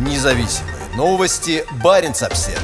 Независимые новости. Барин обсерва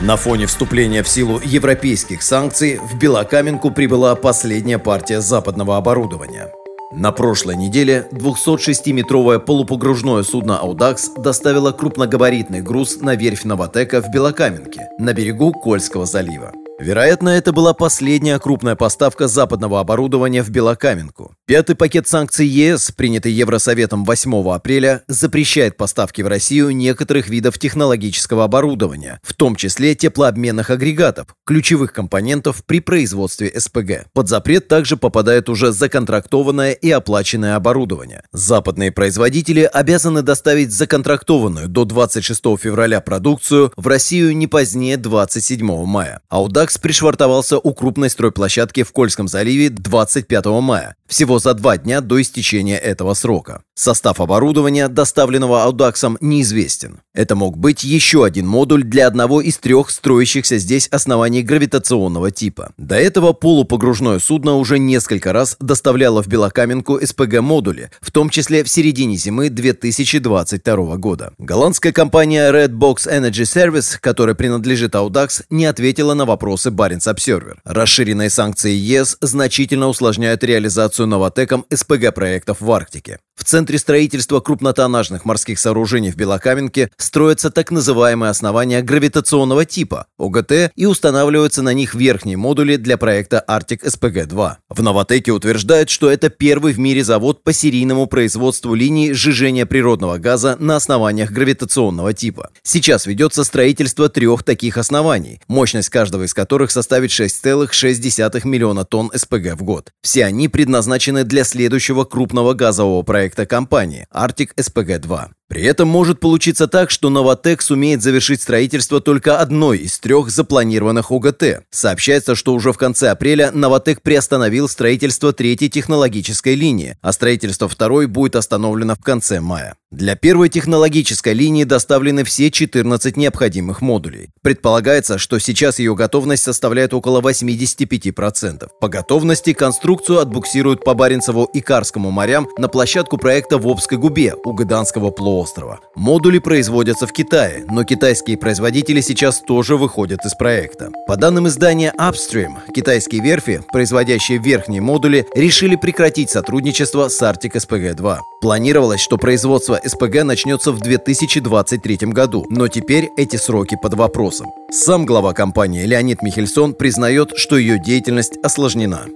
На фоне вступления в силу европейских санкций в Белокаменку прибыла последняя партия западного оборудования. На прошлой неделе 206-метровое полупогружное судно «Аудакс» доставило крупногабаритный груз на верфь «Новотека» в Белокаменке, на берегу Кольского залива. Вероятно, это была последняя крупная поставка западного оборудования в Белокаменку. Пятый пакет санкций ЕС, принятый Евросоветом 8 апреля, запрещает поставки в Россию некоторых видов технологического оборудования, в том числе теплообменных агрегатов, ключевых компонентов при производстве СПГ. Под запрет также попадает уже законтрактованное и оплаченное оборудование. Западные производители обязаны доставить законтрактованную до 26 февраля продукцию в Россию не позднее 27 мая. Аудак ЗАГС пришвартовался у крупной стройплощадки в Кольском заливе 25 мая, всего за два дня до истечения этого срока. Состав оборудования, доставленного Аудаксом, неизвестен. Это мог быть еще один модуль для одного из трех строящихся здесь оснований гравитационного типа. До этого полупогружное судно уже несколько раз доставляло в Белокаменку СПГ-модули, в том числе в середине зимы 2022 года. Голландская компания Red Box Energy Service, которая принадлежит Audax, не ответила на вопросы Баренц Observer. Расширенные санкции ЕС значительно усложняют реализацию Новотеком СПГ-проектов в Арктике. В центре строительства крупнотоннажных морских сооружений в Белокаменке строятся так называемые основания гравитационного типа ОГТ и устанавливаются на них верхние модули для проекта Arctic SPG-2. В Новотеке утверждают, что это первый в мире завод по серийному производству линий сжижения природного газа на основаниях гравитационного типа. Сейчас ведется строительство трех таких оснований, мощность каждого из которых составит 6,6 миллиона тонн СПГ в год. Все они предназначены для следующего крупного газового проекта проекта компании Arctic SPG-2. При этом может получиться так, что Новотек сумеет завершить строительство только одной из трех запланированных ОГТ. Сообщается, что уже в конце апреля Новотек приостановил строительство третьей технологической линии, а строительство второй будет остановлено в конце мая. Для первой технологической линии доставлены все 14 необходимых модулей. Предполагается, что сейчас ее готовность составляет около 85%. По готовности конструкцию отбуксируют по Баренцеву и Карскому морям на площадку проекта в Обской губе у Гыданского полуострова. Модули производятся в Китае, но китайские производители сейчас тоже выходят из проекта. По данным издания Upstream, китайские верфи, производящие верхние модули, решили прекратить сотрудничество с Arctic SPG-2. Планировалось, что производство СПГ начнется в 2023 году, но теперь эти сроки под вопросом. Сам глава компании Леонид Михельсон признает, что ее деятельность осложнена.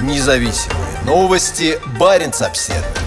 Независимые новости. Барин обседный.